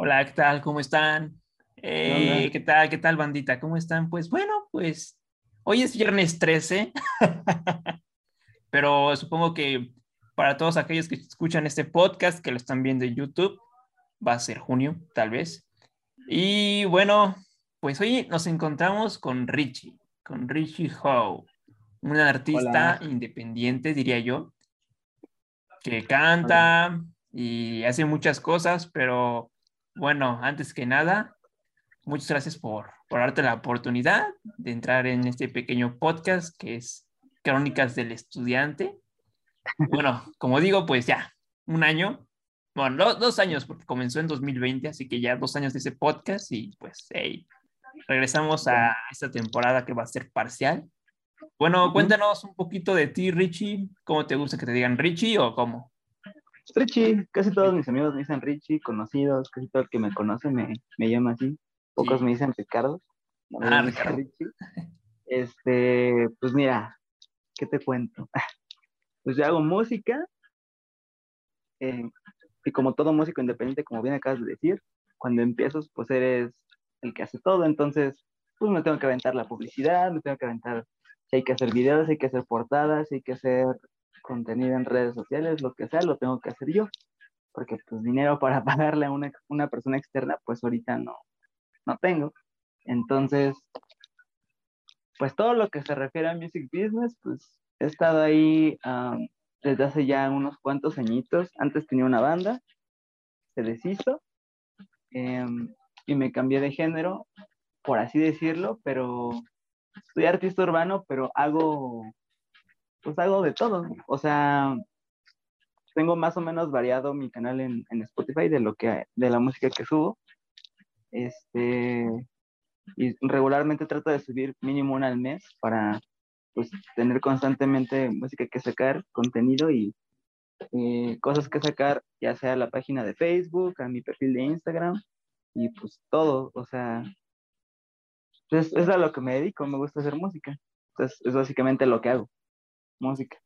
Hola, ¿qué tal? ¿Cómo están? Eh, ¿Qué tal? ¿Qué tal, bandita? ¿Cómo están? Pues bueno, pues hoy es viernes 13, pero supongo que para todos aquellos que escuchan este podcast, que lo están viendo en YouTube, va a ser junio, tal vez. Y bueno, pues hoy nos encontramos con Richie, con Richie Howe, un artista independiente, diría yo, que canta y hace muchas cosas, pero bueno, antes que nada, muchas gracias por, por darte la oportunidad de entrar en este pequeño podcast que es Crónicas del Estudiante. Bueno, como digo, pues ya, un año, bueno, dos años, porque comenzó en 2020, así que ya dos años de ese podcast y pues hey, regresamos a esta temporada que va a ser parcial. Bueno, cuéntanos un poquito de ti, Richie. ¿Cómo te gusta que te digan Richie o cómo? Richie, casi todos mis amigos me dicen Richie, conocidos, casi todo el que me conoce me, me llama así. Pocos me dicen Ricardo. Ah, Ricardo. Richie. Este, pues mira, ¿qué te cuento? Pues yo hago música, eh, y como todo músico independiente, como bien acabas de decir, cuando empiezas, pues eres el que hace todo, entonces, pues me tengo que aventar la publicidad, me tengo que aventar, si hay que hacer videos, hay que hacer portadas, hay que hacer contenido en redes sociales, lo que sea, lo tengo que hacer yo, porque pues dinero para pagarle a una, una persona externa, pues ahorita no, no tengo. Entonces, pues todo lo que se refiere a music business, pues he estado ahí desde hace ya unos cuantos añitos. Antes tenía una banda, se deshizo em, y me cambié de género, por así decirlo, pero soy artista urbano, pero hago pues hago de todo. O sea, tengo más o menos variado mi canal en, Spotify de lo que de la música que subo. Este y regularmente trato de subir mínimo una al mes para pues tener constantemente música que sacar, contenido y cosas que sacar, ya sea la página de Facebook, a mi perfil de Instagram y pues todo, o sea, es, es a lo que me dedico, me gusta hacer música. Entonces, es básicamente lo que hago música.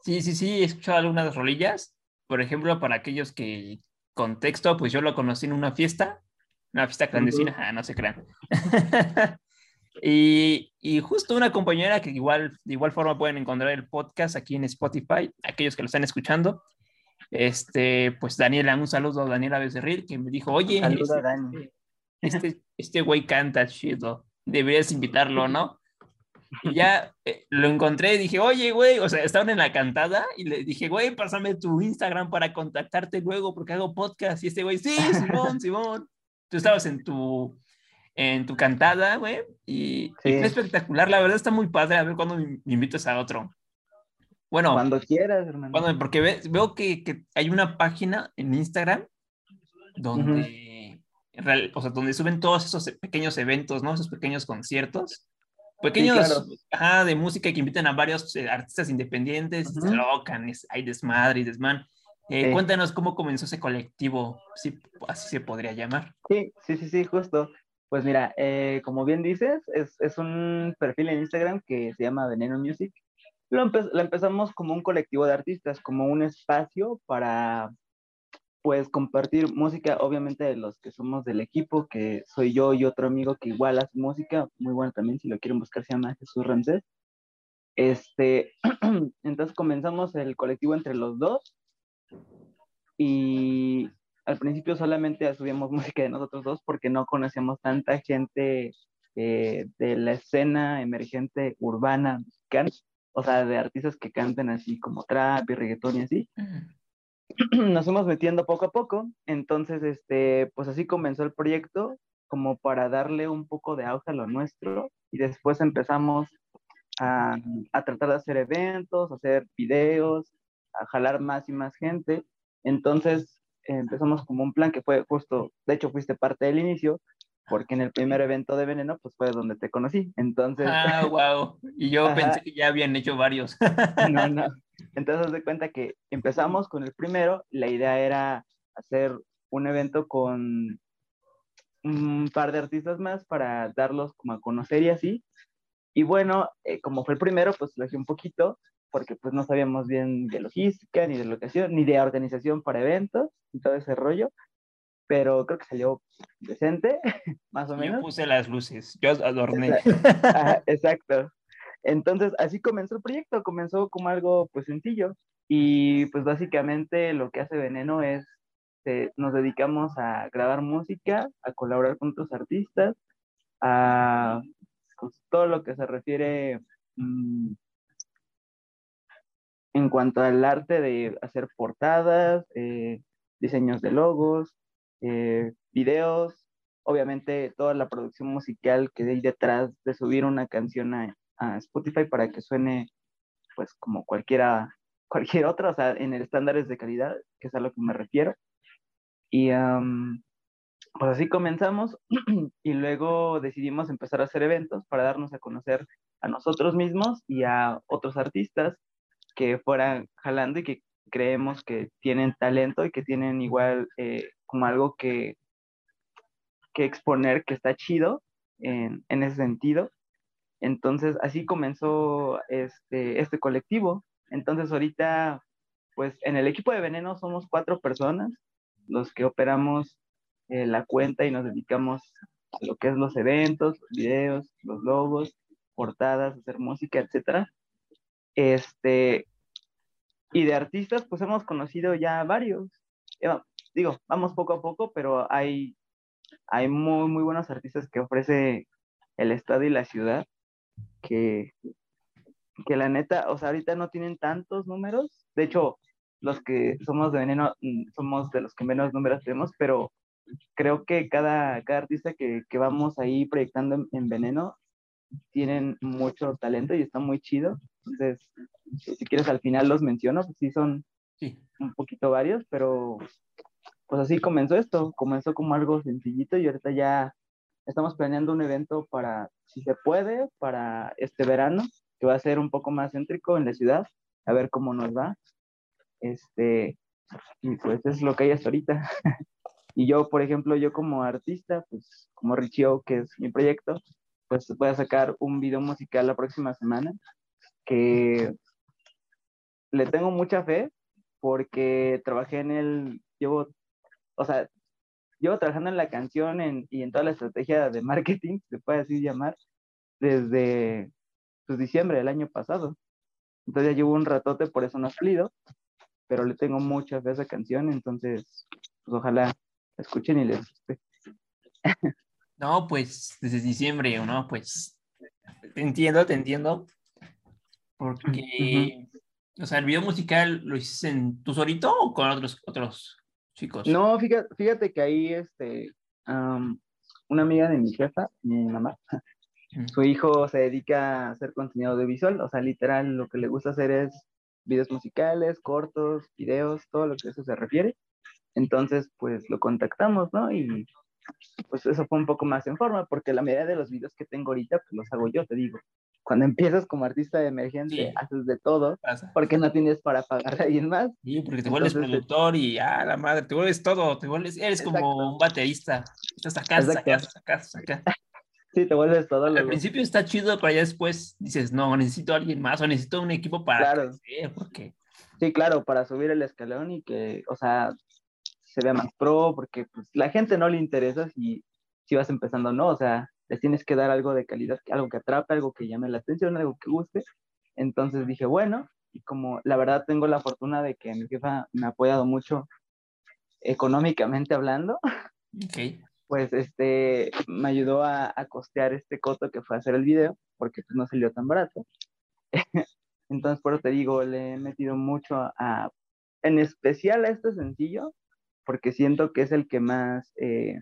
Sí, sí, sí, he escuchado algunas rolillas. Por ejemplo, para aquellos que contexto, pues yo lo conocí en una fiesta, una fiesta clandestina, ah, no se crean. y, y, justo una compañera que igual, de igual forma pueden encontrar el podcast aquí en Spotify, aquellos que lo están escuchando. Este, pues Daniela, un saludo a Daniela Becerril, que me dijo, oye, este, este, este güey canta chido, deberías invitarlo, ¿no? Y ya eh, lo encontré y dije, oye, güey, o sea, estaban en la cantada y le dije, güey, pásame tu Instagram para contactarte luego porque hago podcast. Y este güey, sí, Simón, Simón. Tú estabas en tu, en tu cantada, güey, y, es espectacular. La verdad está muy padre. A ver cuándo me, invitas a otro. Bueno. Cuando quieras, hermano. porque veo que, que, hay una página en Instagram donde, o sea, donde suben todos esos pequeños eventos, ¿no? Esos pequeños conciertos pequeños de música que invitan a varios eh, artistas independientes, se locan, hay desmadre y desman. Eh, cuéntanos cómo comenzó ese colectivo, si así se podría llamar. Sí, sí, sí, sí, justo. Pues mira, eh, como bien dices, es, es, un perfil en Instagram que se llama Veneno Music. Lo, lo empezamos como un colectivo de artistas, como un espacio para pues compartir música, obviamente de los que somos del equipo, que soy yo y otro amigo que igual hace música, muy bueno también, si lo quieren buscar, se llama Jesús Ramsés. Este, entonces comenzamos el colectivo entre los dos y al principio solamente subíamos música de nosotros dos porque no conocíamos tanta gente eh, de la escena emergente urbana mexicana, o sea, de artistas que canten así como trap y reggaetón y así. nos fuimos metiendo poco a poco, entonces, este, pues así comenzó el proyecto, como para darle un poco de auge a lo nuestro, y después empezamos a, a tratar de hacer eventos, hacer videos, a jalar más y más gente, entonces empezamos como un plan que fue justo, de hecho fuiste parte del inicio, porque en el primer evento de Veneno, pues fue donde te conocí. Entonces. Ah, wow. Y yo pensé que ya habían hecho varios. no, no. Entonces, de cuenta que empezamos con el primero. La idea era hacer un evento con un par de artistas más para darlos como a conocer y así. Y bueno, eh, como fue el primero, pues lo hice un poquito, porque pues no sabíamos bien de logística, ni de locación, ni de organización para eventos, y todo ese rollo. pero creo que salió decente, más o menos. Yo puse las luces, yo adorné. Exacto. Entonces, así comenzó el proyecto, comenzó como algo pues sencillo y pues básicamente lo que hace Veneno es, eh, nos dedicamos a grabar música, a colaborar con otros artistas, a pues, todo lo que se refiere mm, en cuanto al arte de hacer portadas, eh, diseños de logos, eh, videos, obviamente toda la producción musical que hay detrás de subir una canción a, Spotify para que suene pues como cualquiera, cualquier otra, o sea, en el estándares de calidad, que es a lo que me refiero. Y pues así comenzamos y luego decidimos empezar a hacer eventos para darnos a conocer a nosotros mismos y a otros artistas que fueran jalando y que creemos que tienen talento y que tienen igual eh, como algo que, que exponer que está chido en, en, ese sentido. Entonces, así comenzó este, este colectivo. Entonces, ahorita, pues en el equipo de Veneno somos cuatro personas, los que operamos eh, la cuenta y nos dedicamos a lo que es los eventos, los videos, los logos, portadas, hacer música, etcétera. Este, y de artistas, pues hemos conocido ya varios. Eh, digo, vamos poco a poco, pero hay, hay muy, muy buenos artistas que ofrece el estado y la ciudad que, que la neta, o sea, ahorita no tienen tantos números. De hecho, los que somos de veneno mm, somos de los que menos números tenemos, pero creo que cada, cada artista que, que vamos ahí proyectando en, veneno tienen mucho talento y está muy chido. Entonces, si quieres al final los menciono, pues sí son un poquito varios, pero pues así comenzó esto, comenzó como algo sencillito y ahorita ya estamos planeando un evento para, si se puede, para este verano, que va a ser un poco más céntrico en la ciudad, a ver cómo nos va. Este, y pues es lo que hay hasta ahorita. y yo, por ejemplo, yo como artista, pues como Richio, que es mi proyecto, pues voy a sacar un video musical la próxima semana que le tengo mucha fe porque trabajé en el, llevo, o sea, llevo trabajando en la canción y en toda la estrategia de marketing, se puede así llamar, desde pues, diciembre del año pasado. Entonces ya llevo un ratote, por eso no ha salido, pero le tengo mucha fe a esa canción, entonces pues, ojalá la escuchen y les guste. No, pues desde diciembre, ¿no? Pues te entiendo, te entiendo. Porque, o sea, el video musical lo hiciste en tú solito o con otros, otros chicos. No, fíjate, fíjate que ahí, este, una amiga de mi jefa, mi mamá, su hijo se dedica a hacer contenido audiovisual, o sea, literal, lo que le gusta hacer es videos musicales, cortos, videos, todo lo que eso se refiere. Entonces, pues lo contactamos, ¿no? Y pues eso fue un poco más en forma, porque la mayoría de los videos que tengo ahorita, pues los hago yo, te digo cuando empiezas como artista de emergente, haces de todo, porque no tienes para pagar a alguien más. Sí, porque te vuelves productor y, ah, la madre, te vuelves todo, te vuelves, eres como un baterista, estás acá, acá, acá, acá. Sí, te vuelves todo. Al principio está chido, pero ya después dices, no, necesito a alguien más o necesito un equipo para claro. porque... Sí, claro, para subir el escalón y que, o sea, se vea más pro, porque pues, la gente no le interesa si, si vas empezando, ¿no? O sea, les tienes que dar algo de calidad, algo que atrape, algo que llame la atención, algo que guste. Entonces dije, bueno, y como la verdad tengo la fortuna de que mi jefa me ha apoyado mucho económicamente hablando, pues este, me ayudó a, costear este costo que fue hacer el video, porque pues, no salió tan barato. Entonces, por eso te digo, le he metido mucho a, en especial a este sencillo, porque siento que es el que más eh,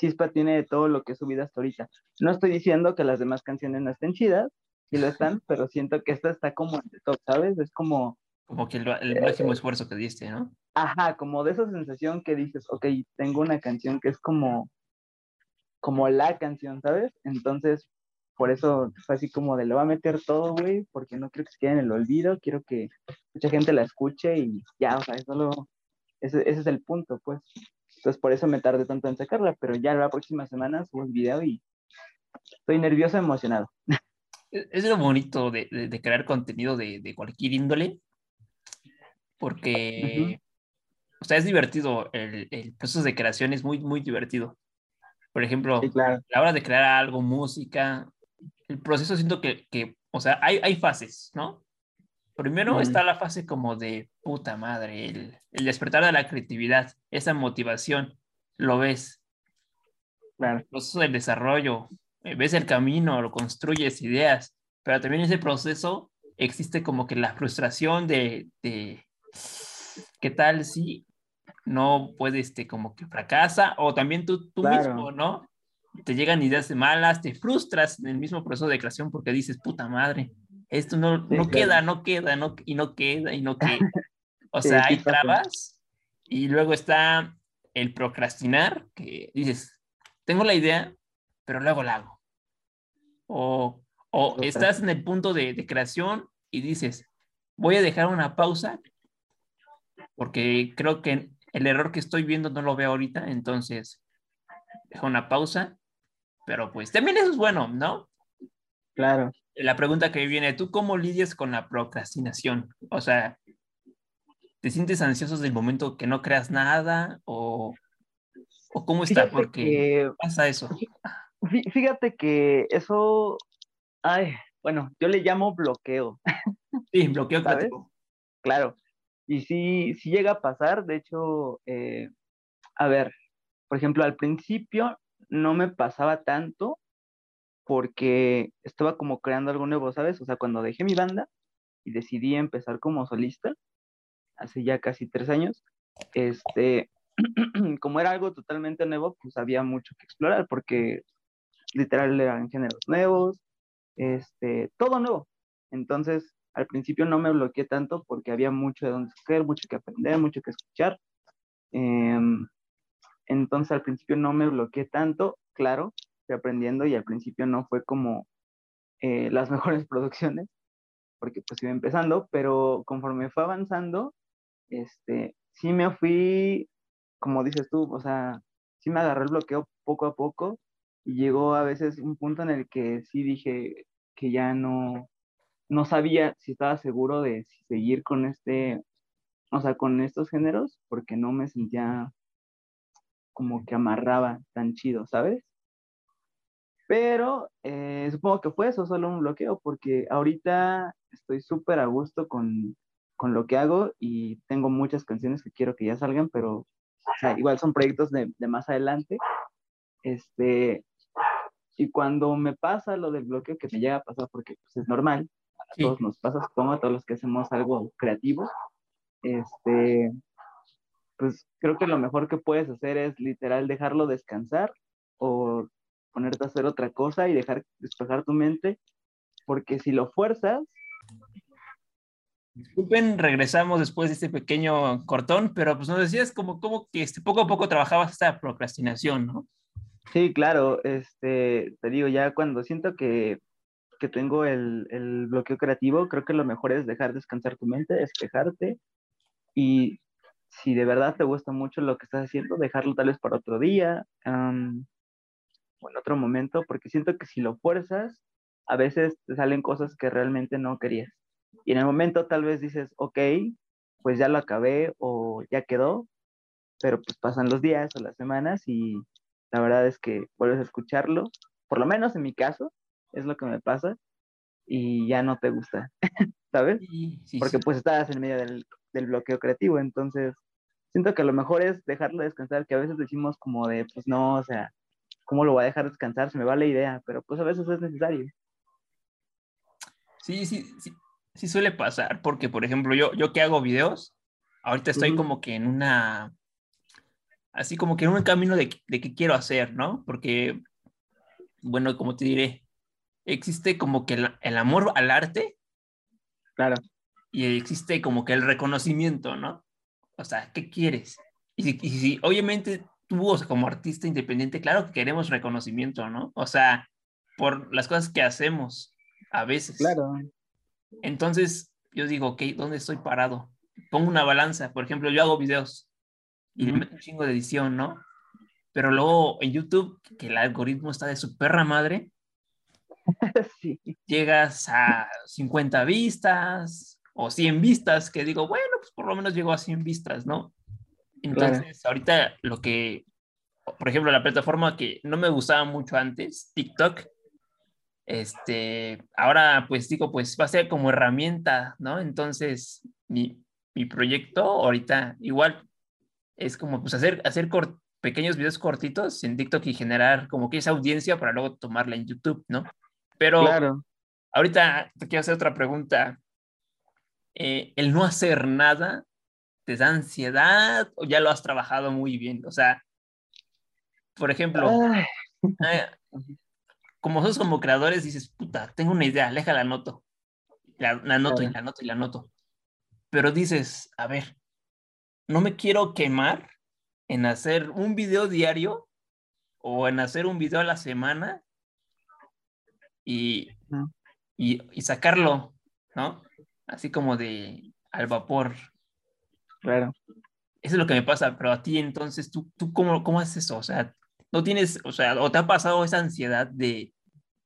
Chispa tiene de todo lo que he subido hasta ahorita. No estoy diciendo que las demás canciones no estén chidas, sí lo están, pero siento que esta está como en el top, ¿sabes? Es como... Como que el, el máximo esfuerzo que diste, ¿no? Ajá, como de esa sensación que dices, ok, tengo una canción que es como, como la canción, ¿sabes? Entonces, por eso fue así como de, le voy a meter todo, güey, porque no quiero que se quede en el olvido, quiero que mucha gente la escuche y ya, o sea, eso lo, ese, ese es el punto, pues. Entonces por eso me tardé tanto en sacarla, pero ya la próxima semana subo el video y estoy nervioso, emocionado. Es lo bonito de, crear contenido de, cualquier índole, porque o sea, es divertido, el, el proceso de creación es muy, muy divertido. Por ejemplo, Sí, claro. a la hora de crear algo, música, el proceso siento que, que o sea, hay, hay fases, ¿no? Primero Mm. está la fase como de puta madre, el, el despertar de la creatividad, esa motivación, lo ves, Claro. el proceso del desarrollo, eh, ves el camino, lo construyes, ideas, pero también ese proceso existe como que la frustración de, de qué tal si no puedes, este, como que fracasa, o también tú, tú Claro. mismo, ¿no? Te llegan ideas de malas, te frustras en el mismo proceso de creación porque dices, puta madre, esto no, Sí, no claro. queda, no queda, no, y no queda, y no queda. O Sí, sea, sí hay trabas, y luego está el procrastinar, que dices, tengo la idea, pero luego la hago. O, o estás en el punto de, de creación y dices, voy a dejar una pausa porque creo que el error que estoy viendo no lo veo ahorita, entonces dejo una pausa, pero pues también eso es bueno, ¿no? Claro. La pregunta que viene, ¿tú cómo lidias con la procrastinación? O sea, ¿te sientes ansioso del momento que no creas nada o, o cómo está? Fíjate Porque que, pasa eso. fí- fíjate que eso, ay, bueno, yo le llamo bloqueo, Sí, bloqueo ¿Sabes? claro. Y sí, sí llega a pasar, de hecho, eh, a ver, por ejemplo, al principio no me pasaba tanto porque estaba como creando algo nuevo, ¿sabes? O sea, cuando dejé mi banda y decidí empezar como solista, hace ya casi tres años, este, como era algo totalmente nuevo, pues había mucho que explorar porque literal eran géneros nuevos, este, todo nuevo. Entonces, al principio no me bloqueé tanto porque había mucho de dónde escoger, mucho que aprender, mucho que escuchar. Em, entonces, al principio no me bloqueé tanto, claro, aprendiendo y al principio no fue como eh, las mejores producciones, porque pues iba empezando, pero conforme fue avanzando, este, sí me fui, como dices tú, o sea, sí me agarré el bloqueo poco a poco y llegó a veces un punto en el que sí dije que ya no, no sabía si estaba seguro de seguir con este, o sea, con estos géneros, porque no me sentía como que amarraba tan chido, ¿sabes? Pero eh, supongo que fue eso, solo un bloqueo, porque ahorita estoy súper a gusto con, con lo que hago y tengo muchas canciones que quiero que ya salgan, pero o sea, igual son proyectos de, de más adelante. Este, y cuando me pasa lo del bloqueo, que me llega a pasar porque pues, es normal, a Sí. todos nos pasa, supongo, a todos los que hacemos algo creativo, este, pues creo que lo mejor que puedes hacer es literal dejarlo descansar o ponerte a hacer otra cosa y dejar despejar tu mente, porque si lo fuerzas, Disculpen, regresamos después de este pequeño cortón, pero pues nos decías como, como que este, poco a poco trabajabas esta procrastinación, ¿no? sí, claro, este, te digo, ya cuando siento que, que tengo el, el bloqueo creativo, creo que lo mejor es dejar descansar tu mente, despejarte y si de verdad te gusta mucho lo que estás haciendo, dejarlo tal vez para otro día am, o en otro momento, porque siento que si lo fuerzas, a veces te salen cosas que realmente no querías. Y en el momento tal vez dices, ok, pues ya lo acabé o ya quedó, pero pues pasan los días o las semanas y la verdad es que vuelves a escucharlo, por lo menos en mi caso, es lo que me pasa y ya no te gusta, ¿sabes? Sí, sí, porque sí. pues estabas en medio del, del bloqueo creativo, entonces siento que lo mejor es dejarlo descansar, que a veces decimos como de, pues no, o sea, ¿cómo lo voy a dejar descansar? Se me va la idea, pero pues a veces es necesario. Sí, sí, sí, sí suele pasar, porque por ejemplo, yo, yo que hago videos, ahorita estoy Ujú. como que en una, así como que en un camino de, de qué quiero hacer, ¿no? Porque, bueno, como te diré, existe como que el, el amor al arte Claro, y existe como que el reconocimiento, ¿no? O sea, ¿qué quieres? Y si, y si obviamente tú, o sea, como artista independiente, claro que queremos reconocimiento, ¿no? O sea, por las cosas que hacemos a veces. claro, Entonces, yo digo, ok, ¿dónde estoy parado? Pongo una balanza. Por ejemplo, yo hago videos y le meto un chingo de edición, ¿no? Pero luego en YouTube, que el algoritmo está de su perra madre, sí, llegas a 50 vistas o 100 vistas, que digo, bueno, pues por lo menos llego a 100 vistas, ¿no? Entonces, ahorita lo que, por ejemplo, la plataforma que no me gustaba mucho antes, TikTok, este, ahora pues digo, pues va a ser como herramienta, ¿no? Entonces, mi, mi proyecto ahorita igual es como pues hacer, hacer pequeños videos cortitos en TikTok y generar como que esa audiencia para luego tomarla en YouTube, ¿no? Pero claro. ahorita te quiero hacer otra pregunta. Eh, ¿El no hacer nada te da ansiedad o ya lo has trabajado muy bien? O sea, por ejemplo, eh, como sos como creadores, dices, puta, tengo una idea, déjala la anoto. La, la anoto y la anoto y la anoto. Pero dices, a ver, no me quiero quemar en hacer un video diario o en hacer un video a la semana y, y, y sacarlo, ¿no? Así como de al vapor. Claro. Eso es lo que me pasa, pero a ti entonces, ¿tú, tú cómo, cómo haces eso? O sea, no tienes, o sea, o te ha pasado esa ansiedad de,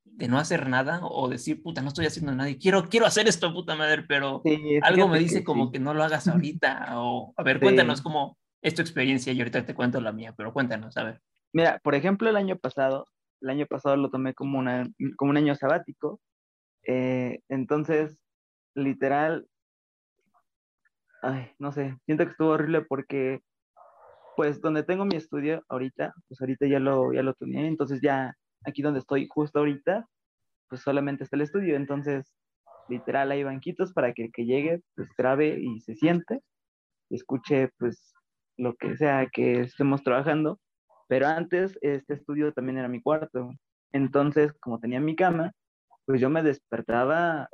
de no hacer nada o decir, puta, no estoy haciendo nada y quiero, quiero hacer esto, puta madre, pero algo me dice como que no lo hagas ahorita o, a ver, cuéntanos cómo es tu experiencia y ahorita te cuento la mía, pero cuéntanos, a ver. Mira, por ejemplo, el año pasado, el año pasado lo tomé como, una, como un año sabático, eh, entonces, literal, ay, no sé, siento que estuvo horrible porque pues donde tengo mi estudio ahorita, pues ahorita ya lo, ya lo tenía, entonces ya aquí donde estoy justo ahorita, pues solamente está el estudio, entonces literal hay banquitos para que el que llegue pues grabe y se siente, escuche pues lo que sea que estemos trabajando, pero antes este estudio también era mi cuarto, entonces como tenía mi cama, pues yo me despertaba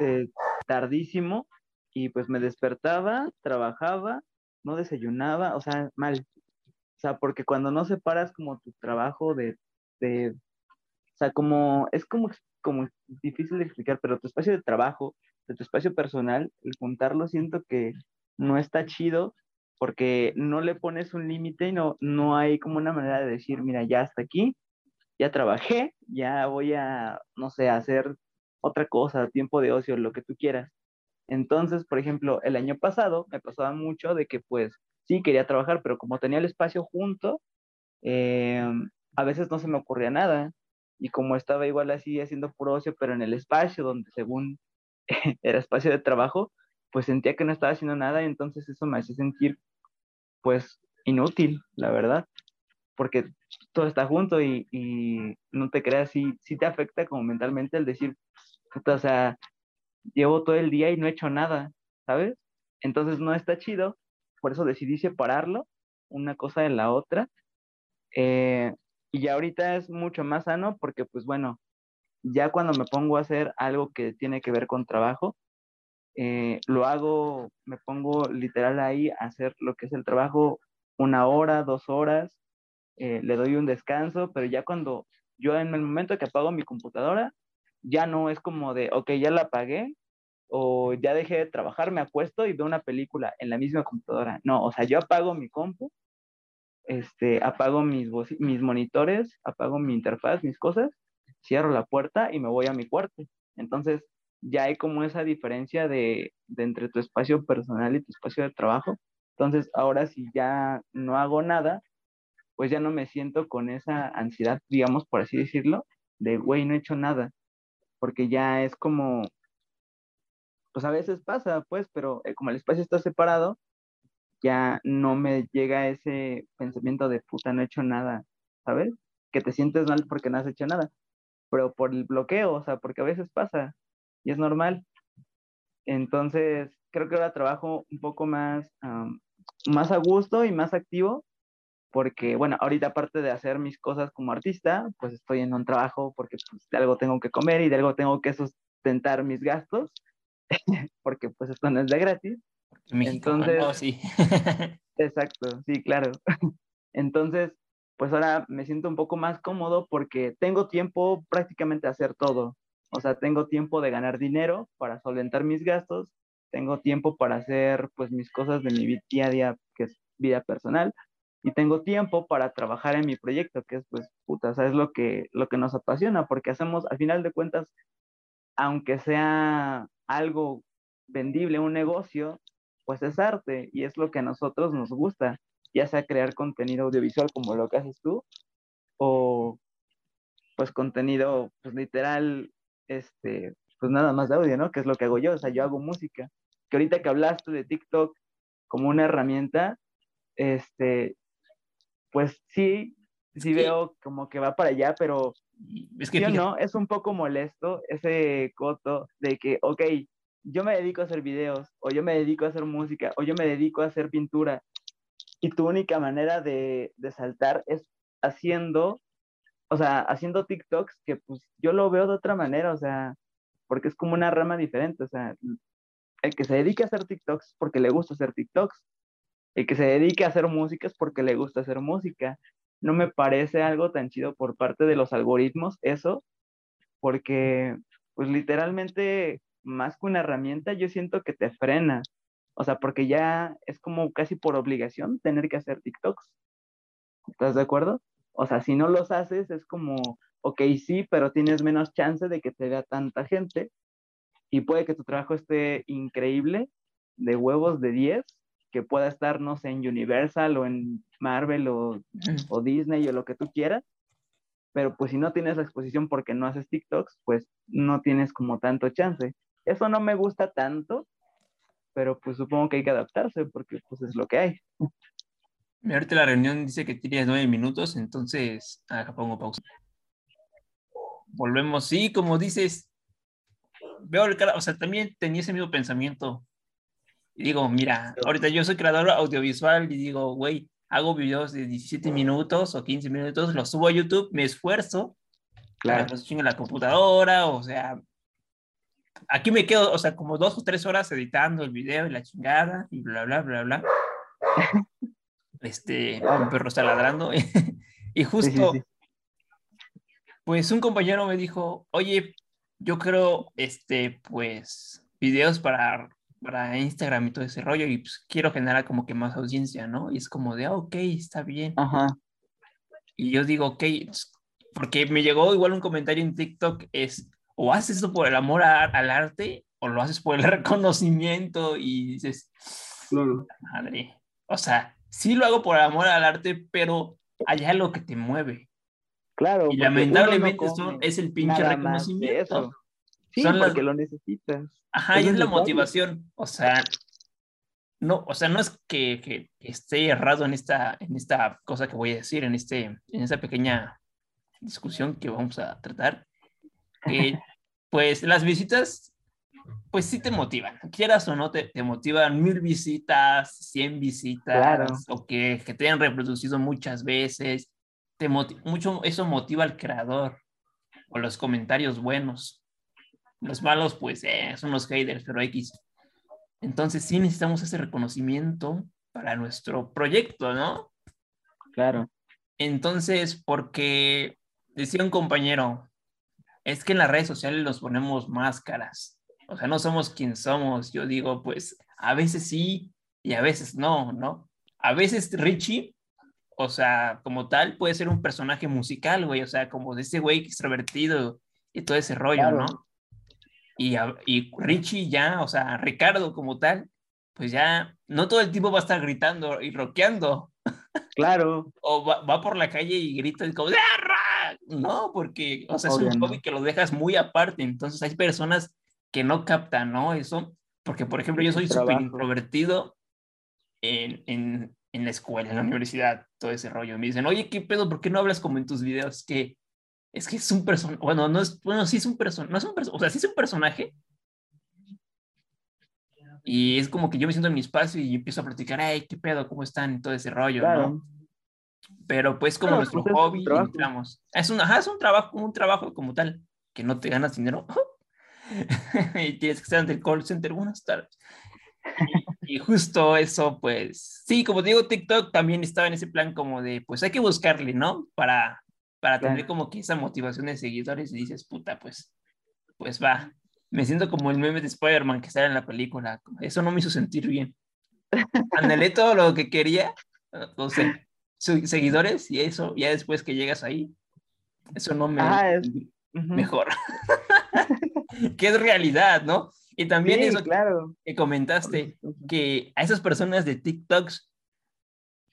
eh, tardísimo y pues me despertaba, trabajaba no desayunaba, o sea, mal. O sea, porque cuando no separas como tu trabajo de, de o sea, como, es como, como difícil de explicar, pero tu espacio de trabajo, de tu espacio personal, el juntarlo siento que no está chido porque no le pones un límite y no, no hay como una manera de decir, mira, ya hasta aquí, ya trabajé, ya voy a, no sé, hacer otra cosa, tiempo de ocio, lo que tú quieras. Entonces, por ejemplo, el año pasado me pasaba mucho de que pues sí quería trabajar, pero como tenía el espacio junto, eh, a veces no se me ocurría nada. Y como estaba igual así haciendo puro ocio, pero en el espacio donde según era espacio de trabajo, pues sentía que no estaba haciendo nada y entonces eso me hacía sentir pues inútil, la verdad, porque todo está junto y, y no te creas, sí, sí te afecta como mentalmente el decir, o sea, llevo todo el día y no he hecho nada, ¿sabes? Entonces no está chido, por eso decidí separarlo, una cosa de la otra. Eh, y ya ahorita es mucho más sano porque, pues bueno, ya cuando me pongo a hacer algo que tiene que ver con trabajo, eh, lo hago, me pongo literal ahí a hacer lo que es el trabajo una hora, dos horas, eh, le doy un descanso, pero ya cuando yo en el momento que apago mi computadora, ya no es como de, ok, ya la apagué o ya dejé de trabajar, me acuesto y veo una película en la misma computadora. No, o sea, yo apago mi compu, este, apago mis, mis monitores, apago mi interfaz, mis cosas, cierro la puerta y me voy a mi cuarto. Entonces, ya hay como esa diferencia de, de entre tu espacio personal y tu espacio de trabajo. Entonces, ahora si ya no hago nada, pues ya no me siento con esa ansiedad, digamos, por así decirlo, de, güey, no he hecho nada porque ya es como, pues a veces pasa, pues, pero eh, como el espacio está separado, ya no me llega ese pensamiento de puta, no he hecho nada, ¿sabes? Que te sientes mal porque no has hecho nada, pero por el bloqueo, o sea, porque a veces pasa y es normal. Entonces, creo que ahora trabajo un poco más, más a gusto y más activo porque, bueno, ahorita aparte de hacer mis cosas como artista, pues estoy en un trabajo porque pues, de algo tengo que comer y de algo tengo que sustentar mis gastos, porque pues esto no es de gratis. Entonces, sí. exacto, sí, claro. Entonces, pues ahora me siento un poco más cómodo porque tengo tiempo prácticamente a hacer todo. O sea, tengo tiempo de ganar dinero para solventar mis gastos, tengo tiempo para hacer pues mis cosas de mi día a día, que es vida personal, y tengo tiempo para trabajar en mi proyecto, que es pues, puta, ¿sabes lo que, lo que nos apasiona? Porque hacemos, al final de cuentas, aunque sea algo vendible, un negocio, pues es arte y es lo que a nosotros nos gusta, ya sea crear contenido audiovisual como lo que haces tú, o pues contenido pues literal, este, pues nada más de audio, ¿no? Que es lo que hago yo, o sea, yo hago música. Que ahorita que hablaste de TikTok como una herramienta, este, pues sí, sí veo como que va para allá, pero es que no, es un poco molesto ese coto de que, ok, yo me dedico a hacer videos, o yo me dedico a hacer música, o yo me dedico a hacer pintura, y tu única manera de, de saltar es haciendo, o sea, haciendo TikToks que pues yo lo veo de otra manera, o sea, porque es como una rama diferente, o sea, el que se dedique a hacer TikToks porque le gusta hacer TikToks, el que se dedique a hacer música es porque le gusta hacer música. No me parece algo tan chido por parte de los algoritmos eso, porque pues literalmente más que una herramienta yo siento que te frena. O sea, porque ya es como casi por obligación tener que hacer TikToks. ¿Estás de acuerdo? O sea, si no los haces es como, ok, sí, pero tienes menos chance de que te vea tanta gente y puede que tu trabajo esté increíble, de huevos de 10, que pueda estar, no sé, en Universal o en Marvel o, o Disney o lo que tú quieras, pero pues si no tienes la exposición porque no haces TikToks, pues no tienes como tanto chance. Eso no me gusta tanto, pero pues supongo que hay que adaptarse porque pues es lo que hay. Ahorita la reunión dice que tienes nueve minutos, entonces acá pongo pausa. Volvemos, sí, como dices, veo el cara, o sea, también tenía ese mismo pensamiento. Y digo, mira, ahorita yo soy creador audiovisual y digo, güey, hago videos de 17 minutos o 15 minutos, los subo a YouTube, me esfuerzo, claro, los en la computadora, o sea, aquí me quedo, o sea, como dos o tres horas editando el video y la chingada y bla, bla, bla, bla. Este, un perro está ladrando. y justo, pues un compañero me dijo, oye, yo creo, este, pues, videos para, para Instagram y todo ese rollo y pues quiero generar como que más audiencia, ¿no? Y es como de, ah, ok, está bien. Ajá. Y yo digo, ok, pues, porque me llegó igual un comentario en TikTok, es, o haces esto por el amor al arte o lo haces por el reconocimiento y dices, madre, o sea, sí lo hago por amor al arte, pero allá lo que te mueve. Claro. Y lamentablemente es el pinche reconocimiento. Sí, porque lo necesitas. Ajá, y es la motivación. O sea, no, o sea, no es que, que, esté errado en esta, en esta cosa que voy a decir, en, este, en esta pequeña discusión que vamos a tratar. Que, pues las visitas pues sí te motivan, quieras o no, te, te motivan mil visitas, cien visitas, o que, que, te hayan reproducido muchas veces, te mucho, eso motiva al creador, o los comentarios buenos. Los malos, pues, eh, son los haters, pero X. Entonces sí necesitamos ese reconocimiento para nuestro proyecto, ¿no? Claro. Entonces, porque decía un compañero, es que en las redes sociales nos ponemos máscaras o sea, no somos quien somos. Yo digo, pues a veces sí y a veces no, ¿no? A veces Richie, o sea, como tal, puede ser un personaje musical, güey, o sea, como de ese güey extrovertido y todo ese rollo, ¿no? Y, y Richie ya, o sea, Ricardo como tal, pues ya no todo el tiempo va a estar gritando y rockeando. Claro. o va, por la calle y grita como, ¡Ah, no, porque, o sea, es un hobby que lo dejas muy aparte. Entonces hay personas que no captan, ¿no? Eso, porque por ejemplo yo soy súper introvertido en, en, en, la escuela, en la universidad, todo ese rollo. Me dicen, oye, ¿qué pedo? ¿Por qué no hablas como en tus videos? Que es que es un personaje, bueno, no es, bueno, sí es un personaje, no es un personaje, o sea, sí es un personaje. Y es como que yo me siento en mi espacio y empiezo a platicar, ay, qué pedo, ¿cómo están? Y todo ese rollo, ¿no? Pero pues como nuestro pues, hobby, entramos. Es un, ajá, es un trabajo, un trabajo como tal, que no te ganas dinero, y tienes que estar ante el call center, buenas tardes. Y, justo eso, pues, sí, como digo, TikTok también estaba en ese plan como de, pues hay que buscarle, ¿no? Para, para tener como que esa motivación de seguidores y dices, puta, pues, pues va. Me siento como el meme de Spider-Man que sale en la película. Eso no me hizo sentir bien. Anhelé todo lo que quería, o sea, seguidores y eso, ya después que llegas ahí, eso no me... Ah, mejor. que es realidad, ¿no? Y también Sí, eso claro. que comentaste, que a esas personas de TikToks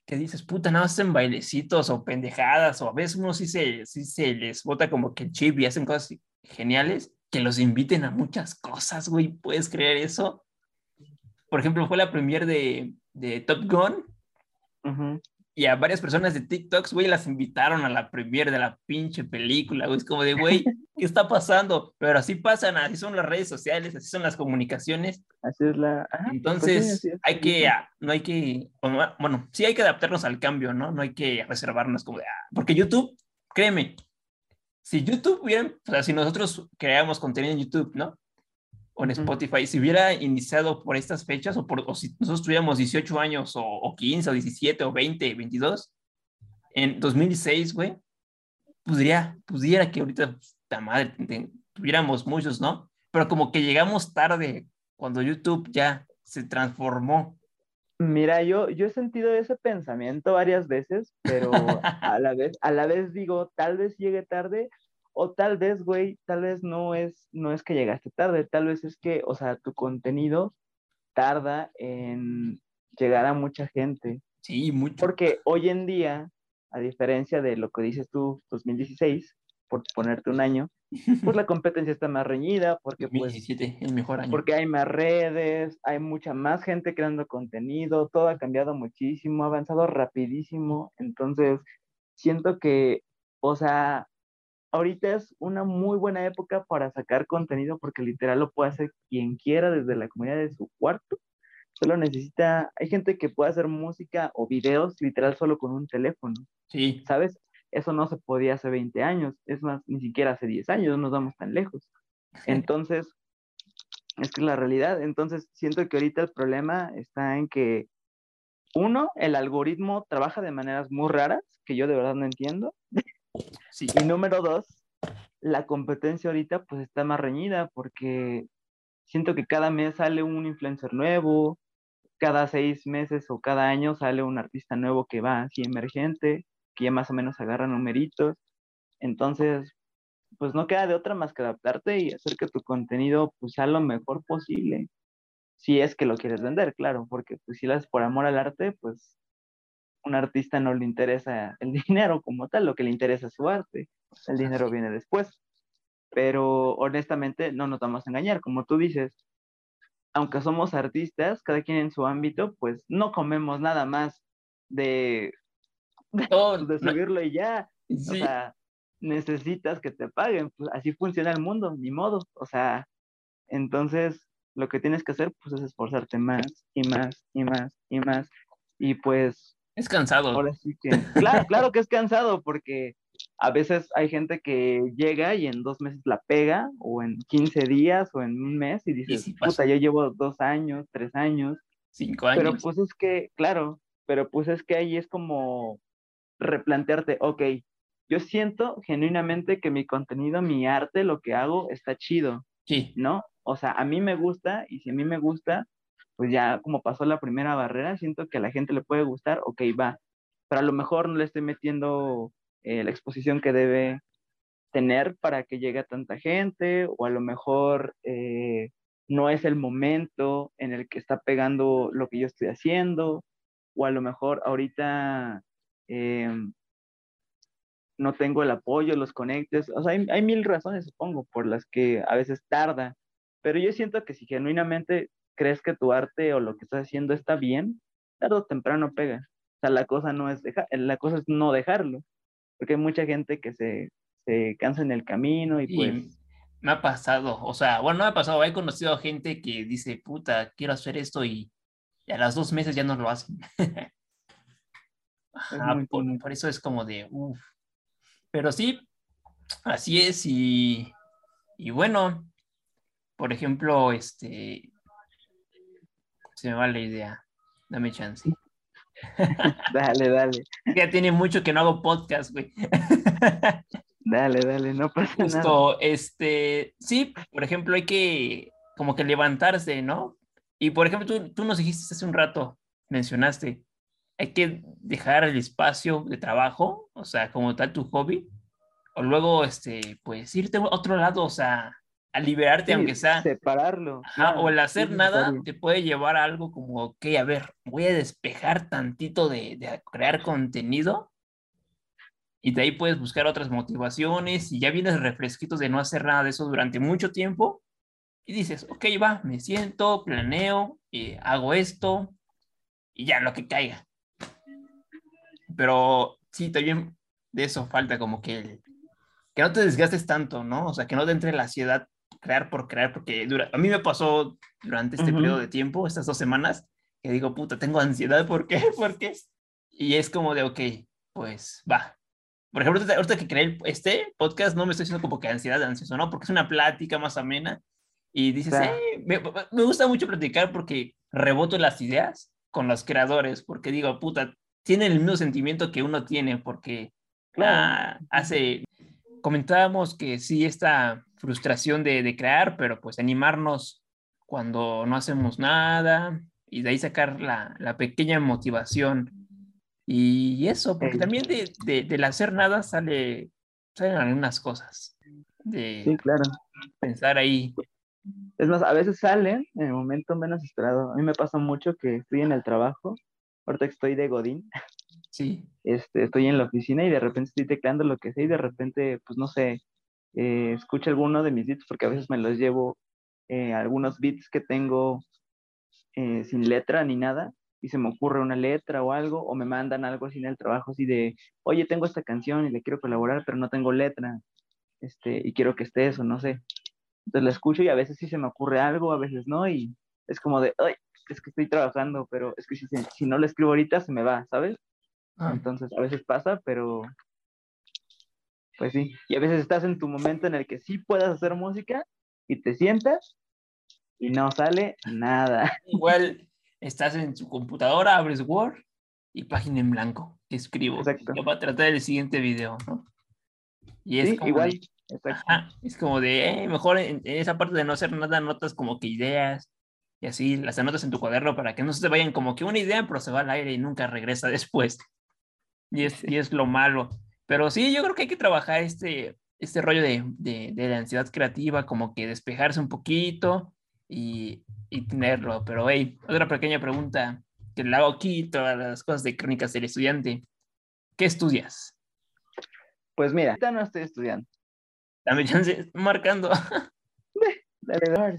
que dices, puta, no hacen bailecitos o pendejadas, o a veces uno sí se, sí se les bota como que el chip y hacen cosas geniales, que los inviten a muchas cosas, güey, ¿puedes creer eso? Por ejemplo, fue la premier de, de Top Gun Ujú. y a varias personas de TikToks, güey, las invitaron a la premier de la pinche película, güey, es como de, güey, ¿qué está pasando? Pero así pasan, así son las redes sociales, así son las comunicaciones, Así es la. ajá, pues sí, entonces, es, hay que, no hay que, bueno, sí hay que adaptarnos al cambio, ¿no? No hay que reservarnos como de, ah, porque YouTube, créeme, si YouTube hubiera, o sea, si nosotros creamos contenido en YouTube, ¿no? O en. Spotify, si hubiera iniciado por estas fechas, o, por, o si nosotros tuviéramos 18 años, o, o 15, o 17, o 20, 22, en 2006, güey, pudiera, pudiera que ahorita, la madre, tuviéramos muchos, ¿no? Pero como que llegamos tarde, cuando YouTube ya se transformó. Mira, yo, yo he sentido ese pensamiento varias veces, pero a la vez, a la vez digo, tal vez llegue tarde, o tal vez, güey, tal vez no es, no es que llegaste tarde, tal vez es que, o sea, tu contenido tarda en llegar a mucha gente. Sí, mucho. Porque hoy en día, a diferencia de lo que dices tú, 2016, por ponerte un año, pues la competencia está más reñida, porque pues 2017, el mejor año. porque hay más redes, hay mucha más gente creando contenido, todo ha cambiado muchísimo, ha avanzado rapidísimo, entonces siento que, o sea, ahorita es una muy buena época para sacar contenido porque literal lo puede hacer quien quiera desde la comunidad de su cuarto, solo necesita, hay gente que puede hacer música o videos literal solo con un teléfono, Sí, ¿sabes? Eso no se podía hace 20 años, es más, ni siquiera hace 10 años, no nos vamos tan lejos. Entonces, es que es la realidad. Entonces, siento que ahorita el problema está en que, uno, el algoritmo trabaja de maneras muy raras, que yo de verdad no entiendo. sí. Y número dos, la competencia ahorita pues está más reñida porque siento que cada mes sale un influencer nuevo, cada seis meses o cada año sale un artista nuevo que va así emergente, que ya más o menos agarra numeritos. Entonces, pues no queda de otra más que adaptarte y hacer que tu contenido pues sea lo mejor posible. Si es que lo quieres vender, claro, porque pues si lo haces por amor al arte, pues un artista no le interesa el dinero como tal, lo que le interesa es su arte. El dinero viene después. Pero honestamente no nos vamos a engañar, como tú dices, aunque somos artistas, cada quien en su ámbito, pues no comemos nada más de, Todo- de subirlo y ya. O sí, sea, necesitas que te paguen, pues así funciona el mundo, ni modo. O sea, entonces lo que tienes que hacer pues es esforzarte más y más y más y más. Y pues es cansado. ahora sí que, claro, claro que es cansado porque a veces hay gente que llega y en dos meses la pega o en 15 días o en un mes y dices, sí pasa. puta, yo llevo dos años, tres años. Cinco Pero años. pues es que, claro, pero pues es que ahí es como replantearte, ok, yo siento genuinamente que mi contenido, mi arte, lo que hago está chido, Sí, ¿no? O sea, a mí me gusta y si a mí me gusta, pues ya como pasó la primera barrera, siento que a la gente le puede gustar, ok, va. Pero a lo mejor no le estoy metiendo eh, la exposición que debe tener para que llegue a tanta gente, o a lo mejor eh, no es el momento en el que está pegando lo que yo estoy haciendo, o a lo mejor ahorita eh, no tengo el apoyo, los conectes, o sea, hay, hay mil razones, supongo, por las que a veces tarda, pero yo siento que si genuinamente crees que tu arte o lo que estás haciendo está bien, tarde o temprano pega. O sea, la cosa no es dejar, la cosa es no dejarlo, porque hay mucha gente que se, se cansa en el camino y pues me ha pasado. O sea, bueno, no me ha pasado. He conocido gente que dice, puta, quiero hacer esto y, y a las dos meses ya no lo hacen. Ajá, por eso es como de, uff. Pero sí, así es. Y, y bueno, por ejemplo, este. Se me va la idea. Dame chance. dale, dale, Ya tiene mucho que no hago podcast, güey. dale, dale, no pasa nada. Justo, este, sí, por ejemplo, hay que como que levantarse, ¿no? Y por ejemplo, tú, tú nos dijiste hace un rato, mencionaste, hay que dejar el espacio de trabajo, o sea, como tal tu hobby, o luego, este, pues irte a otro lado, o sea, a liberarte, aunque sea. Separarlo. o el hacer nada te puede llevar a algo como, ok, a ver, voy a despejar tantito de, de, crear contenido. Y de ahí puedes buscar otras motivaciones y ya vienes refresquitos de no hacer nada de eso durante mucho tiempo. Y dices, ok, va, me siento, planeo, y hago esto y ya lo que caiga. Pero sí, también de eso falta como que que no te desgastes tanto, ¿no? O sea, que no te entre la ansiedad crear por crear, porque dura, a mí me pasó durante este periodo de tiempo, estas dos semanas, que digo, puta, tengo ansiedad, ¿por qué? ¿Por qué? Y es como de, ok, pues va. Por ejemplo, ahorita que creé este podcast, no me estoy haciendo como que ansiedad, ansioso, ¿no? Porque es una plática más amena y dices, eh, me, me, gusta mucho platicar porque reboto las ideas con los creadores, porque digo, puta, tienen el mismo sentimiento que uno tiene, porque ah, hace comentábamos que sí, esta frustración de, de, crear, pero pues animarnos cuando no hacemos nada y de ahí sacar la, la pequeña motivación. Y eso, porque también de, de, del hacer nada sale, salen algunas cosas. De sí, claro. Pensar ahí. Es más, a veces salen en el momento menos esperado. A mí me pasa mucho que estoy en el trabajo, ahorita estoy de Godín, Sí. Este, estoy en la oficina y de repente estoy tecleando lo que sé y de repente, pues no sé, eh, escucho alguno de mis beats porque a veces me los llevo, eh, algunos beats que tengo eh, sin letra ni nada y se me ocurre una letra o algo o me mandan algo así en el trabajo así de, oye, tengo esta canción y le quiero colaborar pero no tengo letra este, y quiero que esté eso, no sé. Entonces la escucho y a veces sí se me ocurre algo, a veces no y es como de, ay, es que estoy trabajando, pero es que si, si no lo escribo ahorita se me va, ¿sabes? Ah. Entonces a veces pasa, pero pues sí. Y a veces estás en tu momento en el que sí puedas hacer música y te sientas y no sale nada. Igual estás en tu computadora, abres Word y página en blanco. Escribo. Exacto. Yo voy a tratar el siguiente video, ¿no? Y es igual. es como de, eh, mejor en, esa parte de no hacer nada, notas como que ideas y así las anotas en tu cuaderno para que no se te vayan como que una idea, pero se va al aire y nunca regresa después. Y es, y es lo malo. Pero sí, yo creo que hay que trabajar este, este rollo de, de, de la ansiedad creativa, como que despejarse un poquito y, y tenerlo. Pero, hey, otra pequeña pregunta que le hago aquí, todas las cosas de crónicas del estudiante. ¿Qué estudias? Pues mira, ahorita no estoy estudiando. Dame chance, marcando. Dale,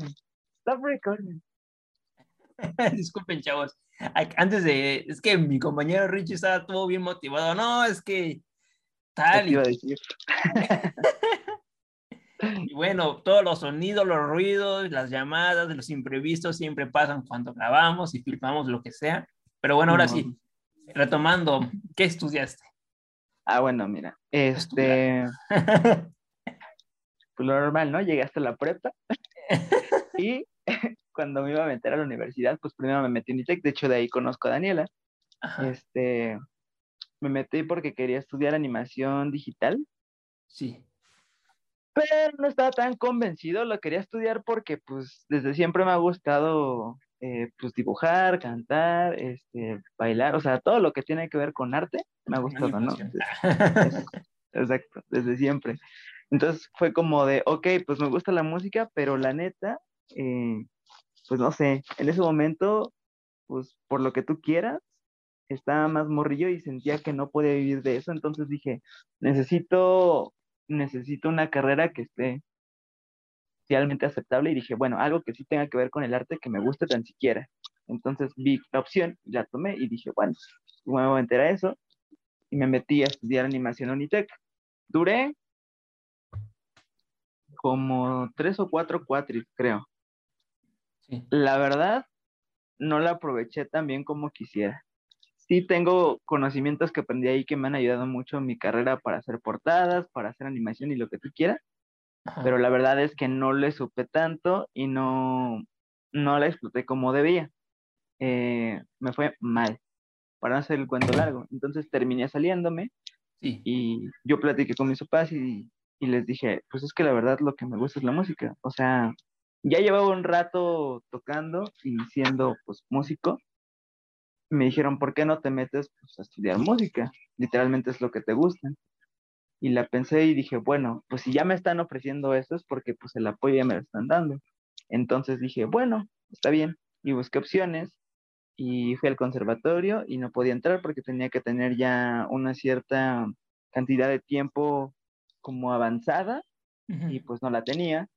Stop recording. Disculpen, chavos antes de, es que mi compañero Richie estaba todo bien motivado, no, es que tal. Y... y bueno, todos los sonidos, los ruidos, las llamadas, los imprevistos siempre pasan cuando grabamos y filmamos lo que sea. Pero bueno, ahora sí, retomando, ¿qué estudiaste? Ah, bueno, mira, este... pues lo normal, ¿no? Llegué hasta la prepa y cuando me iba a meter a la universidad, pues primero me metí en ITEC, de hecho de ahí conozco a Daniela. Este, me metí porque quería estudiar animación digital. Sí. Pero no estaba tan convencido, lo quería estudiar porque pues desde siempre me ha gustado eh, pues dibujar, cantar, este, bailar, o sea, todo lo que tiene que ver con arte me ha gustado, ¿no? Exacto, desde siempre. Entonces fue como de, ok, pues me gusta la música, pero la neta, eh, pues no sé, en ese momento, pues por lo que tú quieras, estaba más morrillo y sentía que no podía vivir de eso, entonces dije, necesito, necesito una carrera que esté socialmente aceptable y dije, bueno, algo que sí tenga que ver con el arte que me guste tan siquiera. Entonces vi la opción, la tomé y dije, bueno, me voy a meter a eso y me metí a estudiar animación Unitec. Duré como tres o cuatro cuatris, creo. La verdad, no la aproveché tan bien como quisiera. Sí tengo conocimientos que aprendí ahí que me han ayudado mucho en mi carrera para hacer portadas, para hacer animación y lo que tú quieras, pero la verdad es que no le supe tanto y no, no la exploté como debía. Eh, me fue mal, para no hacer el cuento largo. Entonces terminé saliéndome y yo platiqué con mis papás y, y les dije, pues es que la verdad lo que me gusta es la música. O sea, ya llevaba un rato tocando y siendo pues músico. Me dijeron, ¿por qué no te metes pues, a estudiar música? Literalmente es lo que te gusta. Y la pensé y dije, bueno, pues si ya me están ofreciendo esto es porque pues el apoyo ya me lo están dando. Entonces dije, bueno, está bien. Y busqué opciones y fui al conservatorio y no podía entrar porque tenía que tener ya una cierta cantidad de tiempo como avanzada y pues no la tenía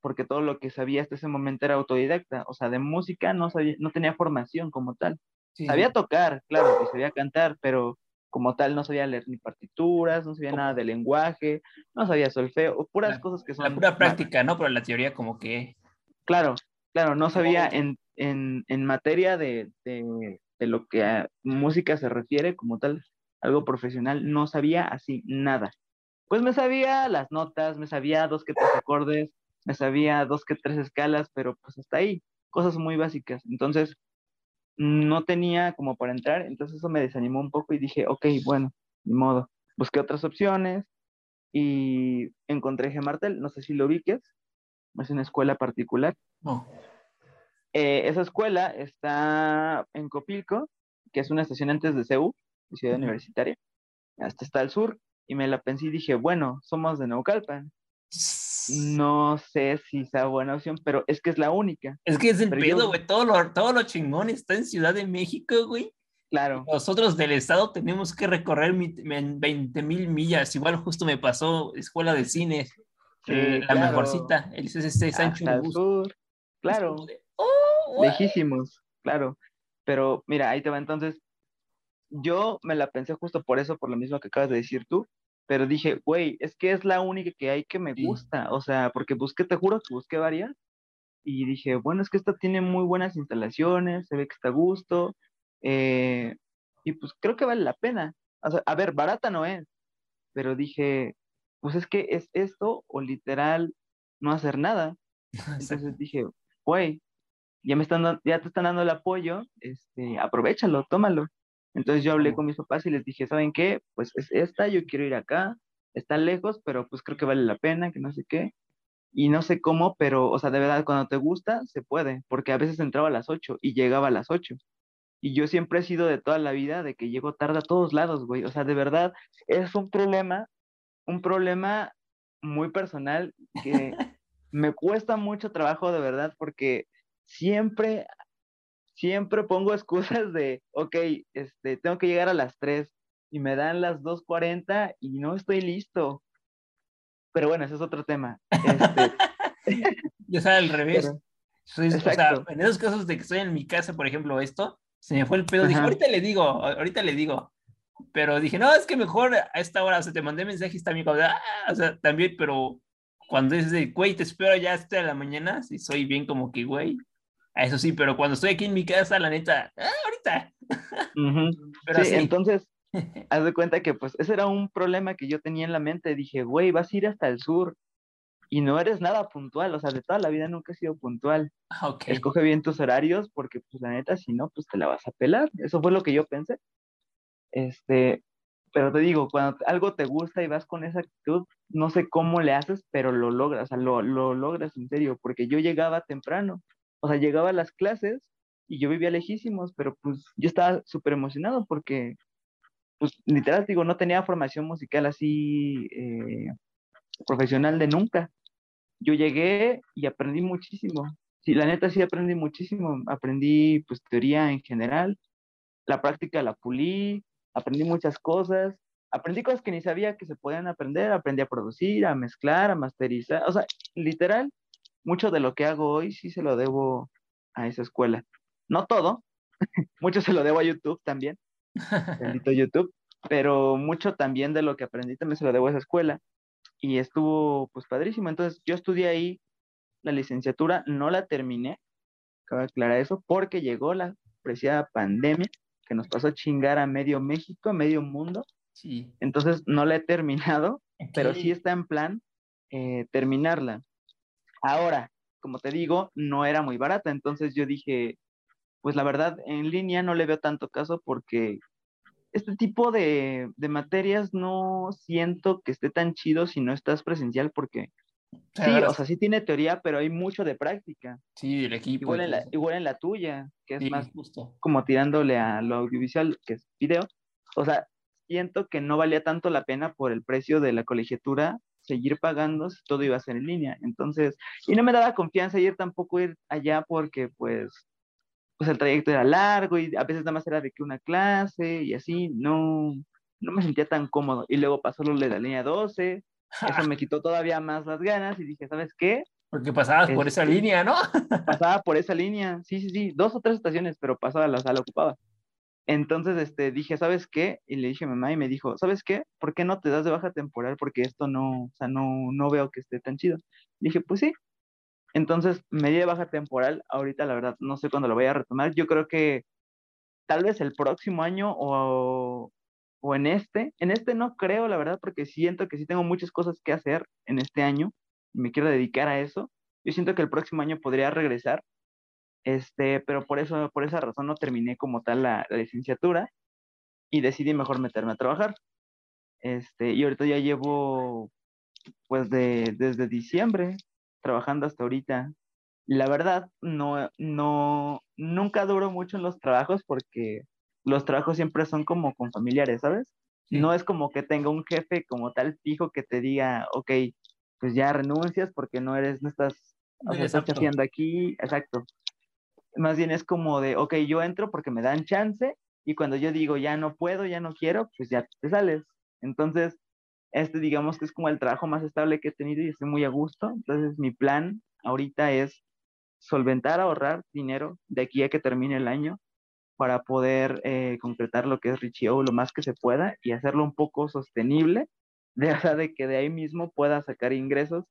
porque todo lo que sabía hasta ese momento era autodidacta, o sea, de música no sabía, no tenía formación como tal. sabía tocar, claro, y sabía cantar, pero como tal no sabía leer ni partituras, no sabía nada de lenguaje, no sabía solfeo, puras cosas que son... La pura práctica, ¿no? Pero la teoría como que... Claro, claro, no sabía en, en, en materia de, de, de, lo que a música se refiere como tal, algo profesional, no sabía así nada. Pues me sabía las notas, me sabía dos que tres acordes, me sabía dos que tres escalas, pero pues hasta ahí, cosas muy básicas. Entonces, no tenía como para entrar, entonces eso me desanimó un poco y dije, ok, bueno, ni modo. Busqué otras opciones y encontré Gemartel, no sé si lo ubiques, es una escuela particular. No. Eh, esa escuela está en Copilco, que es una estación antes de CEU, ciudad universitaria, hasta está al sur, y me la pensé y dije, bueno, somos de Naucalpan. No sé si sea buena opción, pero es que es la única. Es que es el pedo, güey. Todo, lo, todo lo chingón está en Ciudad de México, güey. Claro. Nosotros del estado tenemos que recorrer 20 mil millas. Igual justo me pasó escuela de cine, eh, la mejorcita, el CCC Sancho Sur. Claro. Oh, Lejísimos, claro. Pero mira, ahí te va entonces. Yo me la pensé justo por eso, por lo mismo que acabas de decir tú pero dije, güey, es que es la única que hay que me gusta, o sea, porque busqué, te juro que busqué varias, y dije, bueno, es que esta tiene muy buenas instalaciones, se ve que está a gusto, eh, y pues creo que vale la pena. O sea, a ver, barata no es, pero dije, pues es que es esto o literal no hacer nada. Entonces dije, güey, ya me están ya te están dando el apoyo, este, aprovechalo, tómalo. Entonces yo hablé con mis papás y les dije, ¿saben qué? Pues es esta, yo quiero ir acá, está lejos, pero pues creo que vale la pena, que no sé qué. Y no sé cómo, pero, o sea, de verdad, cuando te gusta, se puede, porque a veces entraba a las 8 y llegaba a las 8. Y yo siempre he sido de toda la vida de que llego tarde a todos lados, güey. O sea, de verdad, es un problema, un problema muy personal que me cuesta mucho trabajo, de verdad, porque siempre siempre pongo excusas de, ok, este, tengo que llegar a las 3 y me dan las 2.40 y no estoy listo. Pero bueno, ese es otro tema. Este... Yo al revés. o sea, en esos casos de que estoy en mi casa, por ejemplo, esto, se me fue el pedo. Dije, ahorita le digo, ahorita le digo. Pero dije, no, es que mejor a esta hora, o sea, te mandé mensaje y está mi ah", o sea, también, pero cuando dices de, güey, te espero ya hasta la mañana, si soy bien como que, güey, eso sí, pero cuando estoy aquí en mi casa, la neta, ah, ahorita. sí, entonces, haz de cuenta que pues ese era un problema que yo tenía en la mente. Dije, güey, vas a ir hasta el sur y no eres nada puntual, o sea, de toda la vida nunca he sido puntual. Ah, okay. Escoge bien tus horarios porque pues la neta, si no, pues te la vas a pelar. Eso fue lo que yo pensé. Este, pero te digo, cuando algo te gusta y vas con esa actitud, no sé cómo le haces, pero lo logras, o sea, lo, lo logras en serio, porque yo llegaba temprano o sea, llegaba a las clases y yo vivía lejísimos, pero pues yo estaba súper emocionado porque, pues literal, digo, no tenía formación musical así eh, profesional de nunca. Yo llegué y aprendí muchísimo. Sí, la neta sí aprendí muchísimo. Aprendí pues teoría en general, la práctica la pulí, aprendí muchas cosas. Aprendí cosas que ni sabía que se podían aprender, aprendí a producir, a mezclar, a masterizar, o sea, literal, mucho de lo que hago hoy sí se lo debo a esa escuela. No todo, mucho se lo debo a YouTube también, bendito YouTube, pero mucho también de lo que aprendí también se lo debo a esa escuela y estuvo pues padrísimo. Entonces yo estudié ahí la licenciatura, no la terminé, cabe aclarar eso, porque llegó la preciada pandemia que nos pasó a chingar a medio México, a medio mundo. Sí. Entonces no la he terminado, pero sí está en plan eh, terminarla. Ahora, como te digo, no era muy barata, entonces yo dije, pues la verdad, en línea no le veo tanto caso porque este tipo de, materias no siento que esté tan chido si no estás presencial porque sí, o sea, sí tiene teoría, pero hay mucho de práctica. Sí, del equipo. Igual en la, igual en la tuya, que es más justo. como tirándole a lo audiovisual, que es video. O sea, siento que no valía tanto la pena por el precio de la colegiatura seguir pagando si todo iba a ser en línea. Entonces, y no me daba confianza ir tampoco ir allá porque pues, pues el trayecto era largo y a veces nada más era de que una clase y así, no, no me sentía tan cómodo. Y luego pasó lo de la línea 12, eso me quitó todavía más las ganas y dije, ¿sabes qué? Porque pasabas por esa Este, línea, ¿no? pasaba por esa línea, sí, sí, sí, dos o tres estaciones, pero pasaba, la sala ocupaba. Entonces, este, dije, ¿sabes qué? Y le dije a mamá y me dijo, ¿sabes qué? ¿Por qué no te das de baja temporal? Porque esto no, o sea, no, no veo que esté tan chido. dije, pues sí. Entonces, me di de baja temporal. Ahorita, la verdad, no sé cuándo lo voy a retomar. Yo creo que tal vez el próximo año o, o en este. En este no creo, la verdad, porque siento que sí tengo muchas cosas que hacer en este año me quiero dedicar a eso. Yo siento que el próximo año podría regresar, este, pero por eso, por esa razón no terminé como tal la, la licenciatura y decidí mejor meterme a trabajar. Este, y ahorita ya llevo, pues, de, desde diciembre trabajando hasta ahorita. La verdad, no, no, nunca duro mucho en los trabajos porque los trabajos siempre son como con familiares, ¿sabes? Sí. No es como que tenga un jefe como tal fijo que te diga, ok, pues ya renuncias porque no eres, no estás, o sea, estás haciendo aquí, exacto. Más bien es como de, ok, yo entro porque me dan chance y cuando yo digo ya no puedo, ya no quiero, pues ya te sales. Entonces, este digamos que es como el trabajo más estable que he tenido y estoy muy a gusto. Entonces, mi plan ahorita es solventar, ahorrar dinero de aquí a que termine el año para poder eh, concretar lo que es Richie O lo más que se pueda y hacerlo un poco sostenible, de verdad de que de ahí mismo pueda sacar ingresos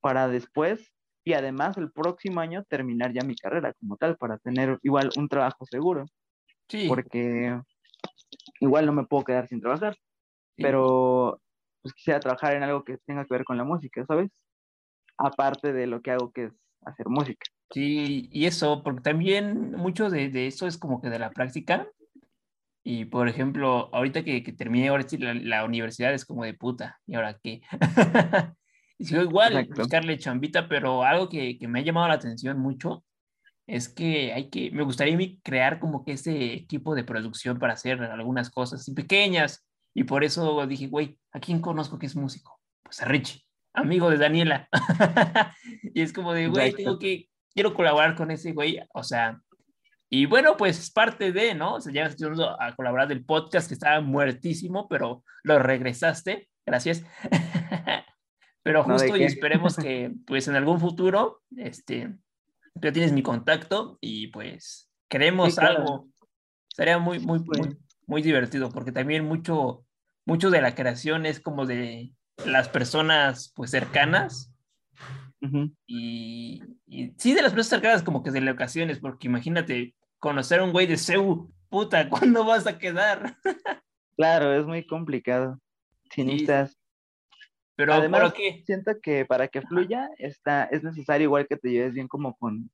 para después y además el próximo año terminar ya mi carrera como tal para tener igual un trabajo seguro, Sí. porque igual no me puedo quedar sin trabajar, sí. pero pues quisiera trabajar en algo que tenga que ver con la música, ¿sabes? Aparte de lo que hago que es hacer música. Sí, y eso, porque también mucho de, de eso es como que de la práctica. Y por ejemplo, ahorita que, que terminé ahora sí la, la universidad es como de puta, ¿y ahora qué? y sigo igual Exacto. buscarle chambita, pero algo que, que me ha llamado la atención mucho es que hay que, me gustaría crear como que ese equipo de producción para hacer algunas cosas así pequeñas. Y por eso dije, güey, ¿a quién conozco que es músico? Pues a Richie, amigo de Daniela. y es como de, güey, tengo que, quiero colaborar con ese güey, o sea, y bueno, pues es parte de, ¿no? O sea, ya estuvimos a colaborar del podcast que estaba muertísimo, pero lo regresaste, gracias. pero No, ¿de justo y qué? esperemos que, pues en algún futuro, este, tú ya tienes mi contacto y pues queremos Sí, claro. algo. Sería muy, muy, Pues. muy, muy divertido, porque también mucho, mucho de la creación es como de las personas, pues cercanas, Ujú. y, y sí, de las personas cercanas, como que de las ocasiones, porque imagínate conocer a un güey de CEU, puta, ¿cuándo vas a quedar? Claro, es muy complicado. Si Sí, necesitas Pero, Además, ¿pero qué? siento que para que fluya está, es necesario igual que te lleves bien como con,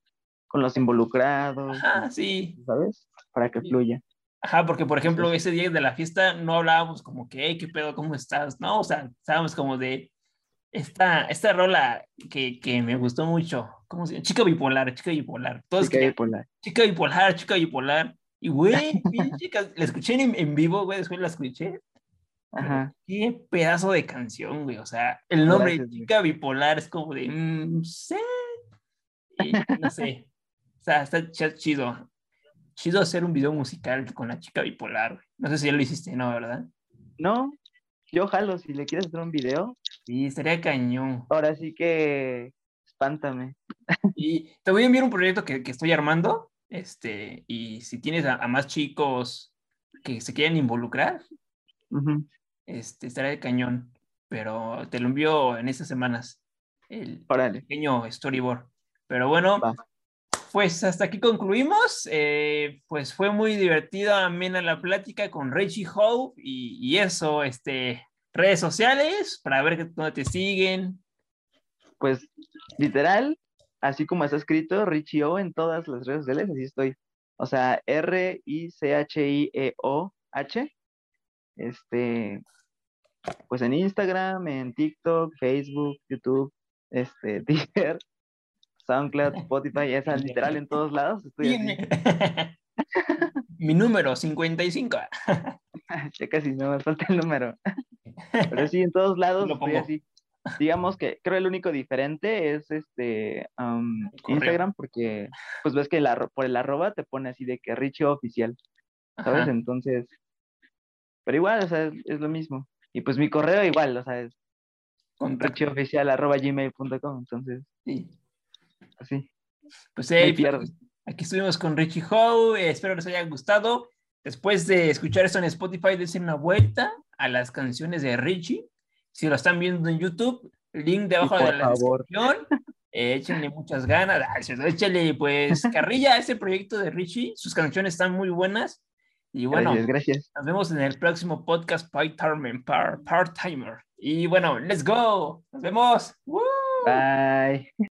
con los involucrados, Ajá, sí. ¿sabes? Para que Sí. fluya. Ajá, porque por ejemplo, ese día de la fiesta no hablábamos como que, hey, ¿qué pedo? ¿Cómo estás? No, o sea, estábamos como de esta, esta rola que, que me gustó mucho. ¿Cómo se llama? Chica bipolar, chica bipolar. Todos Chica querían- bipolar. chica bipolar, chica bipolar. Y güey, bien chica, la escuché en, en vivo, güey, después la escuché. Ajá. Qué pedazo de canción, güey. O sea, el nombre Gracias, güey. chica bipolar es como de, mm, no sé. Y no sé. O sea, está ch- chido. Chido hacer un video musical con la chica bipolar. güey. No sé si ya lo hiciste, ¿no? ¿Verdad? No, yo jalo, si le quieres hacer un video, Sí, estaría cañón. ahora sí que espántame. Y te voy a enviar un proyecto que, que estoy armando. Este, y si tienes a, a más chicos que se quieran involucrar, Ujú. Este, estaría de cañón. Pero te lo envío en estas semanas. El pequeño storyboard. Pero bueno, Va. pues hasta aquí concluimos. Eh, pues fue muy divertida, amena la plática con Richie Hope y, y eso, este, redes sociales para ver dónde te siguen. pues literal, así como está escrito, Richie O en todas las redes sociales, así estoy. O sea, R-I-C-H-I-E-O-H. Este, pues en Instagram, en TikTok, Facebook, YouTube, este, Twitter, SoundCloud, Spotify, esa literal en todos lados estoy así. Mi número 55. ya casi no me falta el número. Pero sí, en todos lados estoy así. Digamos que creo el único diferente es este Instagram, porque pues ves que la, por el arroba te pone así de que Richie oficial, ¿sabes? Entonces, pero igual, o sea, es, lo mismo. Y pues mi correo igual, o sea, es richieoficial arroba gmail.com, entonces, sí. Así. Pues pues, aquí estuvimos con Richie Howe, espero les haya gustado. Después de escuchar esto en Spotify, dense una vuelta a las canciones de Richie. Si lo están viendo en YouTube, link debajo de la descripción. échenle muchas ganas. Échenle, pues, carrilla a ese proyecto de Richie. Sus canciones están muy buenas. Y bueno, gracias, nos vemos en el próximo podcast Part-Timer. Part -timer. Y bueno, let's go. Nos vemos. Bye.